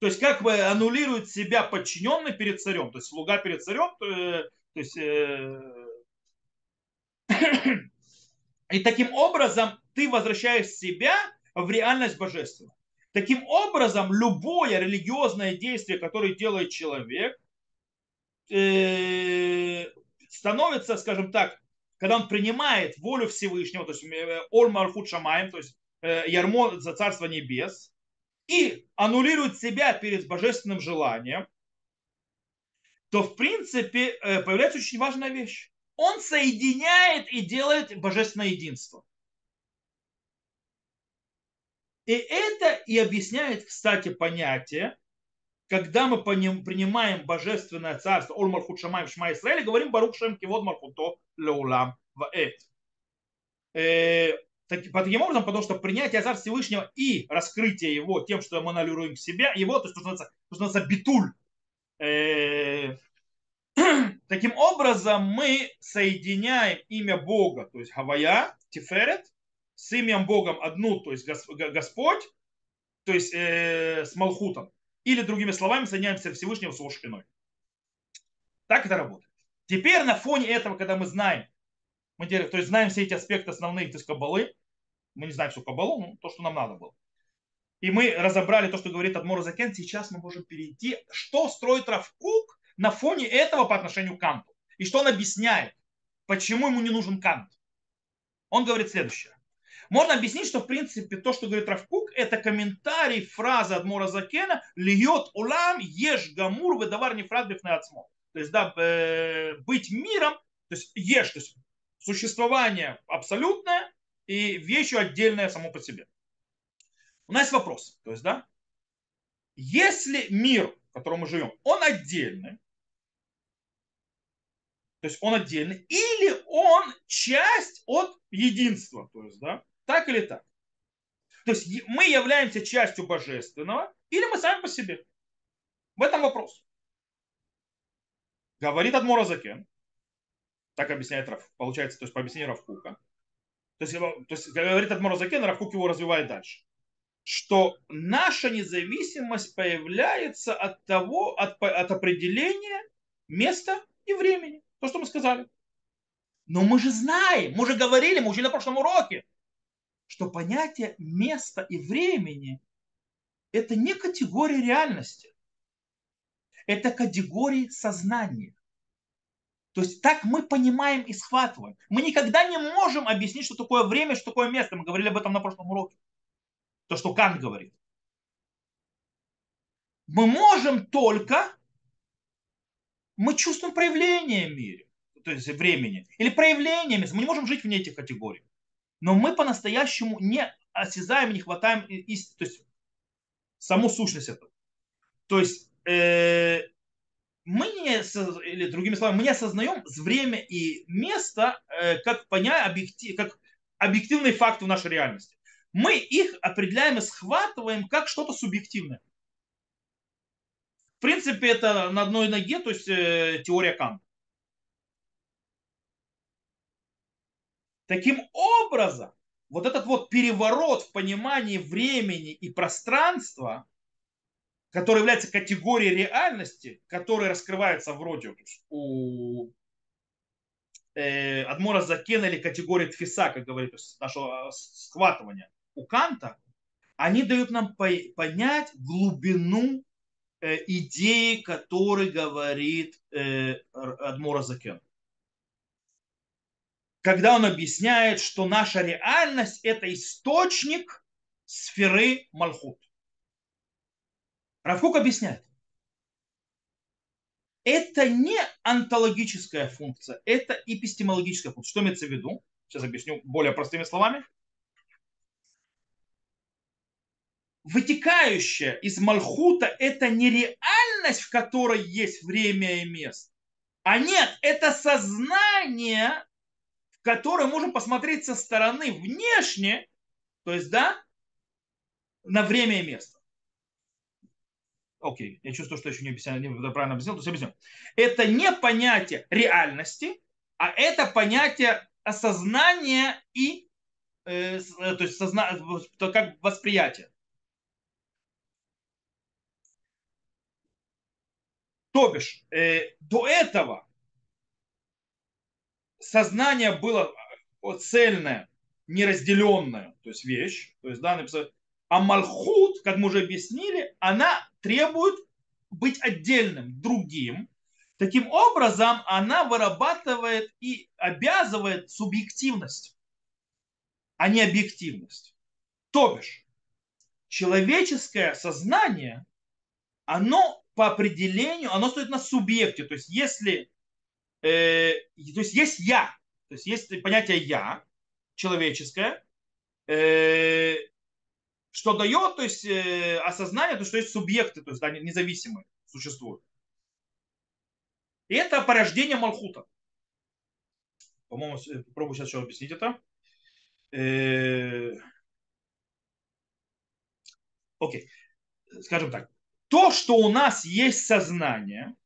То есть как бы аннулирует себя подчиненный перед царем, то есть слуга перед царем, то, то есть и таким образом ты возвращаешь себя в реальность божественную. Таким образом, любое религиозное действие, которое делает человек, э, становится, скажем так, когда он принимает волю Всевышнего, то есть э, Марфут Шамаем, то есть э, ярмо за Царство Небес, и аннулирует себя перед божественным желанием, то в принципе появляется очень важная вещь он соединяет и делает божественное единство. И это и объясняет, кстати, понятие, когда мы принимаем божественное царство, Ол Мархут Шма Исраэль, говорим Барух Шем Кивод Мархуто Леулам Ваэт. Таким образом, потому что принятие Царства Всевышнего и раскрытие его тем, что мы анализируем себя, его, то, что называется, то, что называется битуль, э, Таким образом, мы соединяем имя Бога, то есть Хавая, Тиферет, с именем Богом одну, то есть Господь, то есть э, с Малхутом. Или другими словами, соединяемся Всевышнего с его шпиной. Так это работает. Теперь на фоне этого, когда мы знаем, мы то есть знаем все эти аспекты основные, то есть кабалы, мы не знаем всю кабалу, но то, что нам надо было. И мы разобрали то, что говорит Адмор Закен, сейчас мы можем перейти, что строит Равкук на фоне этого по отношению к Канту. И что он объясняет, почему ему не нужен Кант. Он говорит следующее. Можно объяснить, что в принципе то, что говорит Равкук, это комментарий фразы Адмора Закена «Льет улам еш гамур выдавар нефрат бифнеацмо». То есть, да, э, быть миром, то есть ешь, то есть существование абсолютное и вещью отдельное само по себе. У нас есть вопрос. То есть, да, если мир, в котором мы живем, он отдельный, то есть он отдельный, или он часть от единства, то есть, да, так или так. То есть мы являемся частью божественного, или мы сами по себе. В этом вопрос. Говорит Адмора Закен, так объясняет Раф, получается, то есть по объяснению Равкука. То есть, то есть говорит Адмора Закен, Равкук его развивает дальше. Что наша независимость появляется от того, от, от определения места и времени. То, что мы сказали. Но мы же знаем, мы же говорили, мы учили на прошлом уроке, что понятие места и времени – это не категория реальности. Это категории сознания. То есть так мы понимаем и схватываем. Мы никогда не можем объяснить, что такое время, что такое место. Мы говорили об этом на прошлом уроке. То, что Кант говорит. Мы можем только мы чувствуем проявление в мире, то есть времени, или проявлениями. Мы не можем жить вне этих категорий. Но мы по-настоящему не осязаем, не хватаем из, то есть, саму сущность этого. То есть э, мы не, или другими словами, мы не осознаем время и место э, как, поня, объектив, как объективные факты в нашей реальности. Мы их определяем и схватываем как что-то субъективное принципе, это на одной ноге, то есть э, теория Канта. Таким образом, вот этот вот переворот в понимании времени и пространства, который является категорией реальности, который раскрывается вроде у э, Адмора Закена или категории Тфиса, как говорит, нашего схватывания у Канта, они дают нам понять глубину Э, идеи, которые говорит э, Адмура Закен. Когда он объясняет, что наша реальность – это источник сферы Малхут. Равкук объясняет. Это не онтологическая функция, это эпистемологическая функция. Что имеется в виду? Сейчас объясню более простыми словами. вытекающая из Малхута, это не реальность, в которой есть время и место. А нет, это сознание, в которое можем посмотреть со стороны внешне, то есть, да, на время и место. Окей, я чувствую, что еще не, объясняю, не правильно объяснил, то есть объясню. Это не понятие реальности, а это понятие осознания и э, э то есть созна... как восприятие. То бишь, э, до этого сознание было цельное, неразделенное, то есть вещь, то есть да, а Малхут, как мы уже объяснили, она требует быть отдельным, другим. Таким образом, она вырабатывает и обязывает субъективность, а не объективность. То бишь, человеческое сознание, оно по определению, оно стоит на субъекте. То есть, если, э, то есть есть я, то есть есть понятие я, человеческое, э, что дает, то есть э, осознание, то, что есть субъекты, то есть да, независимые существуют. И это порождение Малхута. По-моему, попробую сейчас еще объяснить это. Э, окей. Скажем так. То, что у нас есть сознание,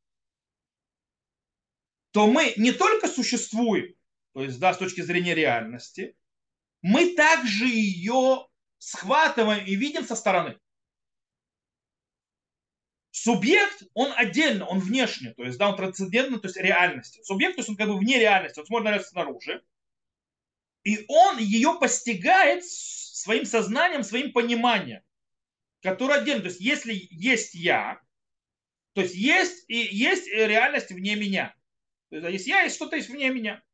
то мы не только существуем, то есть да, с точки зрения реальности, мы также ее схватываем и видим со стороны. Субъект, он отдельно, он внешне, то есть, да, он трансцендентный, то есть реальности. Субъект, то есть он как бы вне реальности, он смотрит на снаружи. И он ее постигает своим сознанием, своим пониманием, которое отдельно. То есть, если есть я, то есть есть и есть реальность вне меня. То есть, если я, есть что-то есть вне меня.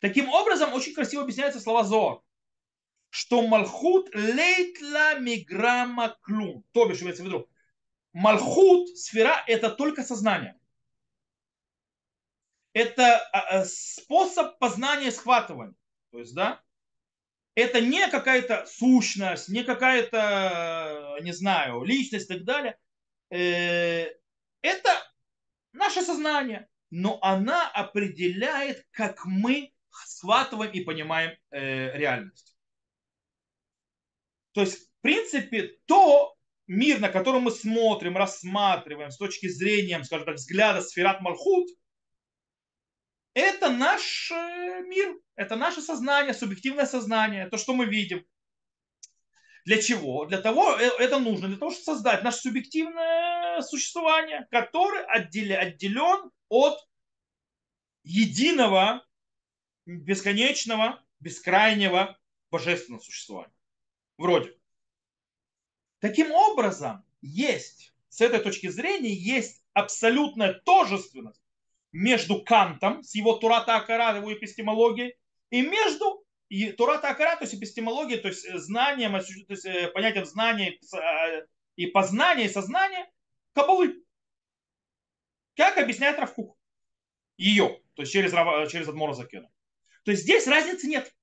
Таким образом, очень красиво объясняются слова Зоар что Малхут лейтла миграмма клум. То бишь, имеется в виду, Малхут, сфера, это только сознание. Это а, а, способ познания и схватывания. То есть, да, это не какая-то сущность, не какая-то, не знаю, личность и так далее. Э, это наше сознание, но она определяет, как мы схватываем и понимаем э, реальность. То есть, в принципе, то мир, на который мы смотрим, рассматриваем с точки зрения, скажем так, взгляда сферат Малхут, это наш э, мир, это наше сознание, субъективное сознание, то, что мы видим. Для чего? Для того, э, это нужно, для того, чтобы создать наше субъективное существование, которое отделен от единого, бесконечного, бескрайнего божественного существования вроде. Таким образом, есть, с этой точки зрения, есть абсолютная тожественность между Кантом с его Турата Акара, его эпистемологией, и между и Турата Акара, то есть эпистемологией, то есть знанием, то есть э, понятием знания э, и познания, и сознания Кабалы. Как объясняет Равкух? Ее, то есть через, через Адмора Закена. То есть здесь разницы нет.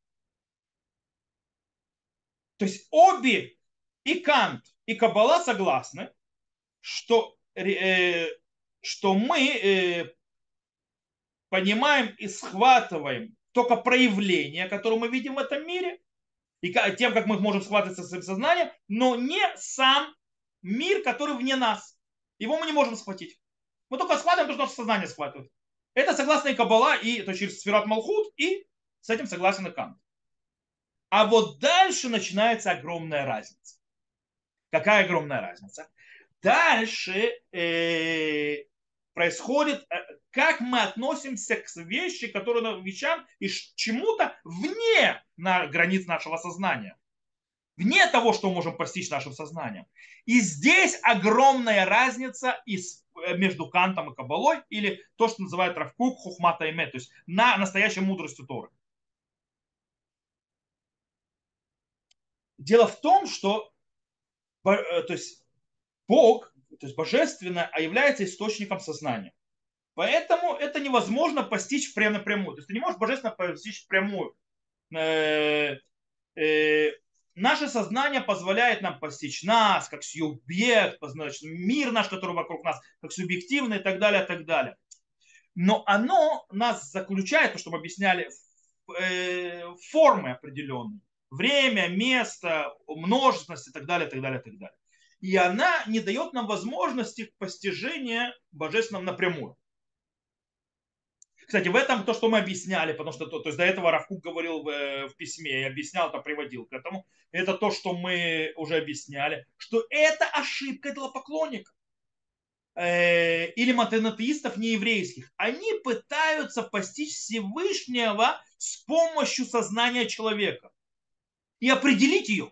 То есть обе и Кант, и Каббала согласны, что, э, что мы э, понимаем и схватываем только проявление, которое мы видим в этом мире, и тем, как мы можем схватываться своим сознанием, но не сам мир, который вне нас. Его мы не можем схватить. Мы только схватываем то, что наше сознание схватывает. Это согласно и Каббала, и то через Сферат Малхут, и с этим согласен и Кант. А вот дальше начинается огромная разница. Какая огромная разница? Дальше э, происходит, э, как мы относимся к вещи, которые вещам и чему-то вне на границ нашего сознания. Вне того, что мы можем постичь нашим сознанием. И здесь огромная разница из, э, между Кантом и Кабалой, или то, что называют Равкук, Хухмата и Мет, то есть на настоящей мудростью Торы. Дело в том, что э, то есть Бог, то есть божественное, а является источником сознания. Поэтому это невозможно постичь прямо напрямую. То есть ты не можешь божественно постичь прямую. Э, э, наше сознание позволяет нам постичь нас, как субъект, значит, мир наш, который вокруг нас, как субъективный и так далее, и так далее. Но оно нас заключает, то, что мы объясняли, в формы определенные. Время, место, множественность и так далее, и так далее, и так далее. И она не дает нам возможности постижения божественного напрямую. Кстати, в этом то, что мы объясняли, потому что то, то есть до этого Равкук говорил в, э, в письме, я объяснял, это приводил к этому, это то, что мы уже объясняли, что это ошибка идолопоклонника э, или монотеистов нееврейских. Они пытаются постичь Всевышнего с помощью сознания человека и определить ее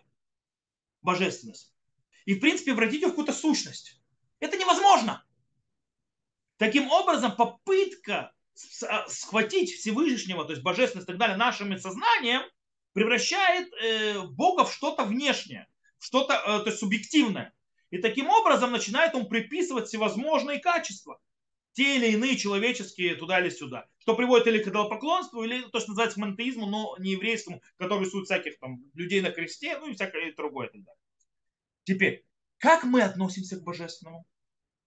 божественность. И, в принципе, вратить ее в какую-то сущность. Это невозможно. Таким образом, попытка а, схватить Всевышнего, то есть божественность и так далее, нашим сознанием, превращает э, Бога в что-то внешнее, в что-то э, то есть субъективное. И таким образом начинает он приписывать всевозможные качества, те или иные человеческие туда или сюда, что приводит или к идолопоклонству, или то, что называется монотеизму, но не еврейскому, который рисует всяких там людей на кресте, ну и всякое другое. И Теперь, как мы относимся к божественному?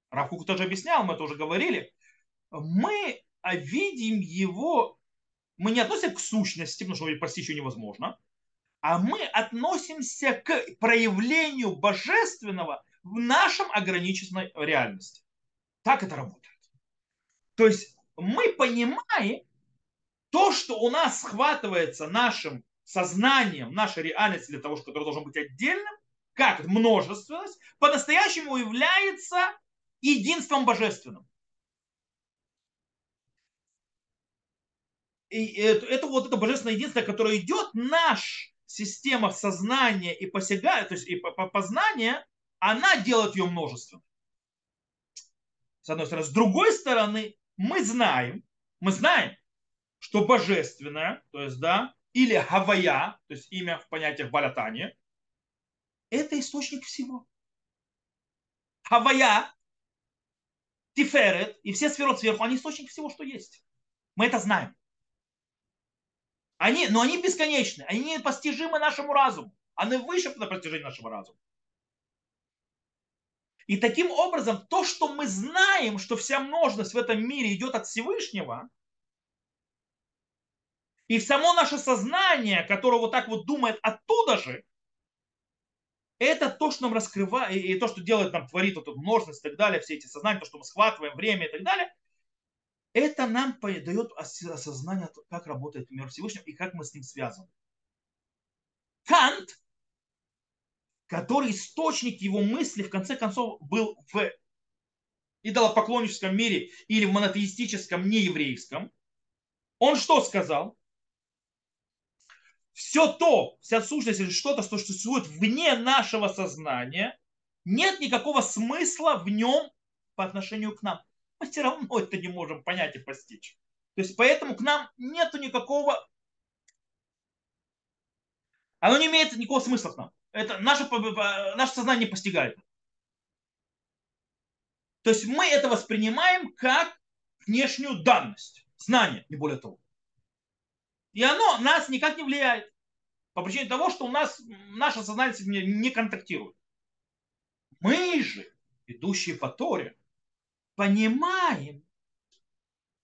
Равкук тоже объяснял, мы это уже говорили. Мы видим его, мы не относимся к сущности, потому что постичь еще невозможно, а мы относимся к проявлению божественного в нашем ограниченной реальности. Так это работает. То есть мы понимаем то, что у нас схватывается нашим сознанием, нашей реальности для того, который должен быть отдельным, как множественность, по-настоящему является единством божественным. и это, это вот это божественное единство, которое идет, наш система сознания и посягает, то есть и познания, она делает ее множеством. С одной стороны. С другой стороны, мы знаем, мы знаем, что божественное, то есть, да, или Гавая, то есть имя в понятиях Балятани, это источник всего. Хавая, Тиферет и все сферот сверху, они источник всего, что есть. Мы это знаем. Они, но они бесконечны, они не постижимы нашему разуму. Они выше на постижение нашего разума. И таким образом, то, что мы знаем, что вся множность в этом мире идет от Всевышнего, и само наше сознание, которое вот так вот думает оттуда же, это то, что нам раскрывает, и то, что делает нам, творит вот эту множественность и так далее, все эти сознания, то, что мы схватываем время и так далее, это нам дает осознание, как работает мир Всевышнего и как мы с ним связаны. Кант, который источник его мысли, в конце концов, был в идолопоклонническом мире или в монотеистическом нееврейском, он что сказал? Все то, вся сущность или что-то, что существует вне нашего сознания, нет никакого смысла в нем по отношению к нам мы все равно это не можем понять и постичь. То есть поэтому к нам нету никакого... Оно не имеет никакого смысла к нам. Это наше, наше сознание не постигает. То есть мы это воспринимаем как внешнюю данность, знание, не более того. И оно нас никак не влияет. По причине того, что у нас наше сознание не, не контактирует. Мы же, идущие по Торе, понимаем,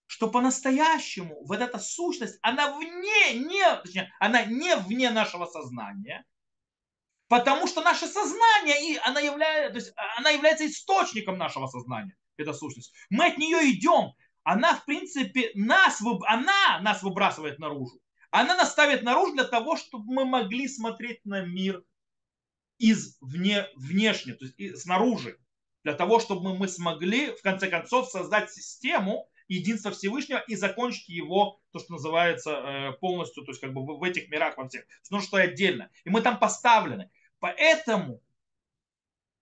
что по-настоящему вот эта сущность, она вне, не, точнее, она не вне нашего сознания, потому что наше сознание, и она, является, то есть она является источником нашего сознания, эта сущность. Мы от нее идем, она, в принципе, нас, она нас выбрасывает наружу. Она нас ставит наружу для того, чтобы мы могли смотреть на мир из вне, внешне, то есть снаружи для того, чтобы мы смогли, в конце концов, создать систему единства Всевышнего и закончить его, то, что называется, э, полностью, то есть как бы в этих мирах во всех. Ну, что отдельно. И мы там поставлены. Поэтому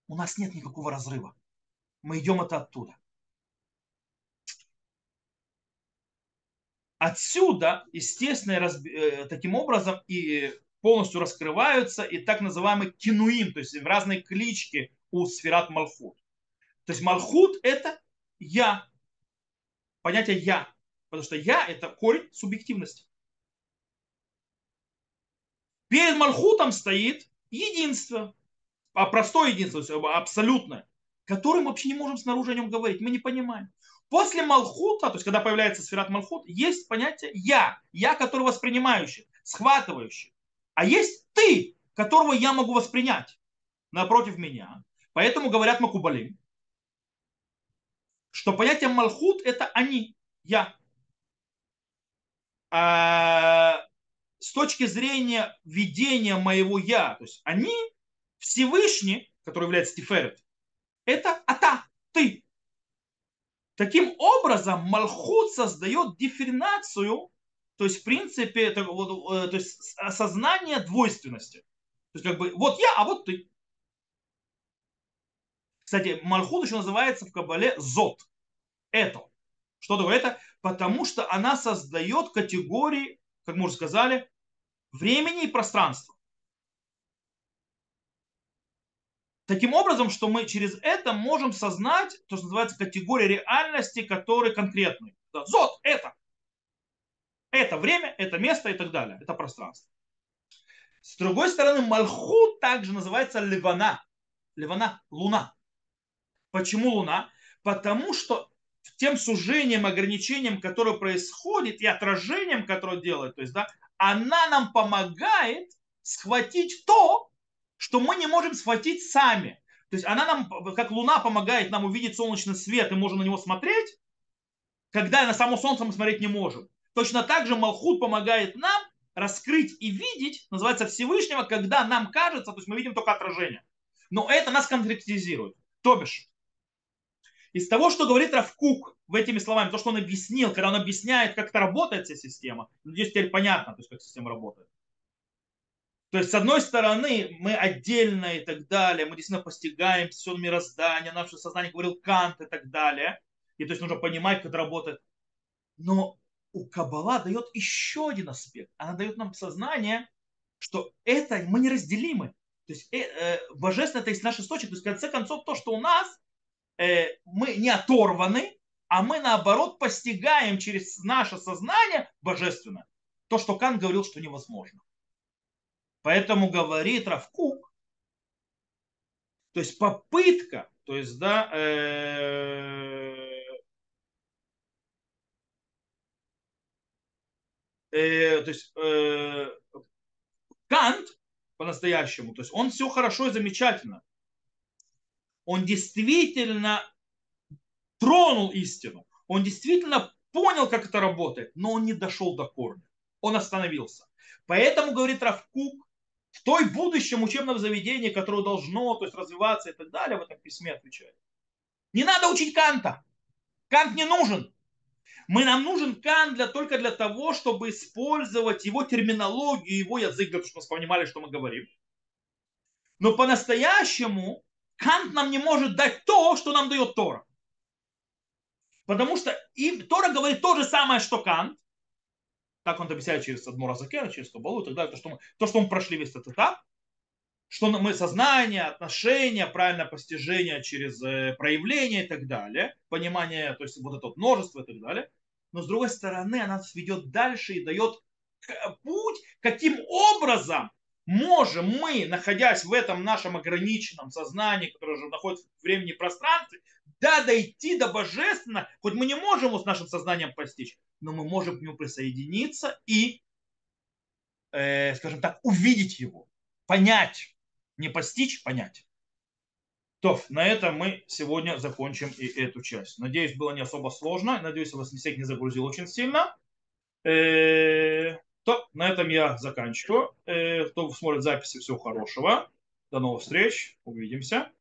у нас нет никакого разрыва. Мы идем это оттуда. Отсюда, естественно, э, таким образом и полностью раскрываются и так называемый кинуим, то есть разные клички у сферат Малфут. То есть Малхут это я. Понятие я. Потому что я это корень субъективности. Перед Малхутом стоит единство, а простое единство, абсолютное, которое мы вообще не можем снаружи о нем говорить, мы не понимаем. После Малхута, то есть когда появляется сферат Малхут, есть понятие «я», «я», который воспринимающий, схватывающий. А есть «ты», которого я могу воспринять напротив меня. Поэтому говорят Макубалим, что понятие Малхут – это они, я. А с точки зрения видения моего я, то есть они, Всевышний, который является Тиферет, это ата, ты. Таким образом, Малхут создает дифференцию, то есть, в принципе, это, э, то есть осознание двойственности. То есть, как бы, вот я, а вот ты. Кстати, Малхут еще называется в Кабале Зот. Это. Что такое это? Потому что она создает категории, как мы уже сказали, времени и пространства. Таким образом, что мы через это можем сознать то, что называется категория реальности, которые конкретны. Зод – это. Это время, это место и так далее. Это пространство. С другой стороны, Малхут также называется Ливана. Ливана – луна. Почему луна? Потому что тем сужением, ограничением, которое происходит, и отражением, которое делает, то есть, да, она нам помогает схватить то, что мы не можем схватить сами. То есть она нам, как луна, помогает нам увидеть солнечный свет, и можем на него смотреть, когда на само солнце мы смотреть не можем. Точно так же Малхут помогает нам раскрыть и видеть, называется Всевышнего, когда нам кажется, то есть мы видим только отражение. Но это нас конкретизирует. То бишь, из того, что говорит Равкук в этими словами, то, что он объяснил, когда он объясняет, как это работает вся система, надеюсь, теперь понятно, то есть, как система работает. То есть, с одной стороны, мы отдельно и так далее, мы действительно постигаем все мироздание, наше сознание говорил Кант и так далее. И то есть нужно понимать, как это работает. Но у Каббала дает еще один аспект. Она дает нам сознание, что это мы неразделимы. То есть э, э, божественно это есть наш источник. То есть в конце концов то, что у нас Э, мы не оторваны, а мы наоборот постигаем через наше сознание божественное. То, что Кан говорил, что невозможно. Поэтому говорит Равкук, то есть попытка, то есть, да, э, э, то есть э, Кант по-настоящему, то есть он все хорошо и замечательно, он действительно тронул истину, он действительно понял, как это работает, но он не дошел до корня, он остановился. Поэтому, говорит Равкук, в той будущем учебном заведении, которое должно то есть, развиваться и так далее, в этом письме отвечает. Не надо учить Канта. Кант не нужен. Мы, нам нужен Кант для, только для того, чтобы использовать его терминологию, его язык, для того, чтобы мы понимали, что мы говорим. Но по-настоящему Кант нам не может дать то, что нам дает Тора. Потому что и Тора говорит то же самое, что Кант. Так он объясняет через Адмура Закена, через Кабалу и так далее. То, что мы, то, что мы прошли весь этот этап. Что мы сознание, отношения, правильное постижение через э, проявление и так далее. Понимание, то есть вот это вот множество и так далее. Но с другой стороны, она нас ведет дальше и дает путь, каким образом можем мы, находясь в этом нашем ограниченном сознании, которое уже находится в времени и пространстве, да, дойти до божественного, хоть мы не можем его с нашим сознанием постичь, но мы можем к нему присоединиться и, э, скажем так, увидеть его, понять, не постичь, понять. То, на этом мы сегодня закончим и эту часть. Надеюсь, было не особо сложно. Надеюсь, я вас всех не загрузил очень сильно. Э, то, на этом я заканчиваю. Э, кто смотрит записи, всего хорошего. До новых встреч. Увидимся.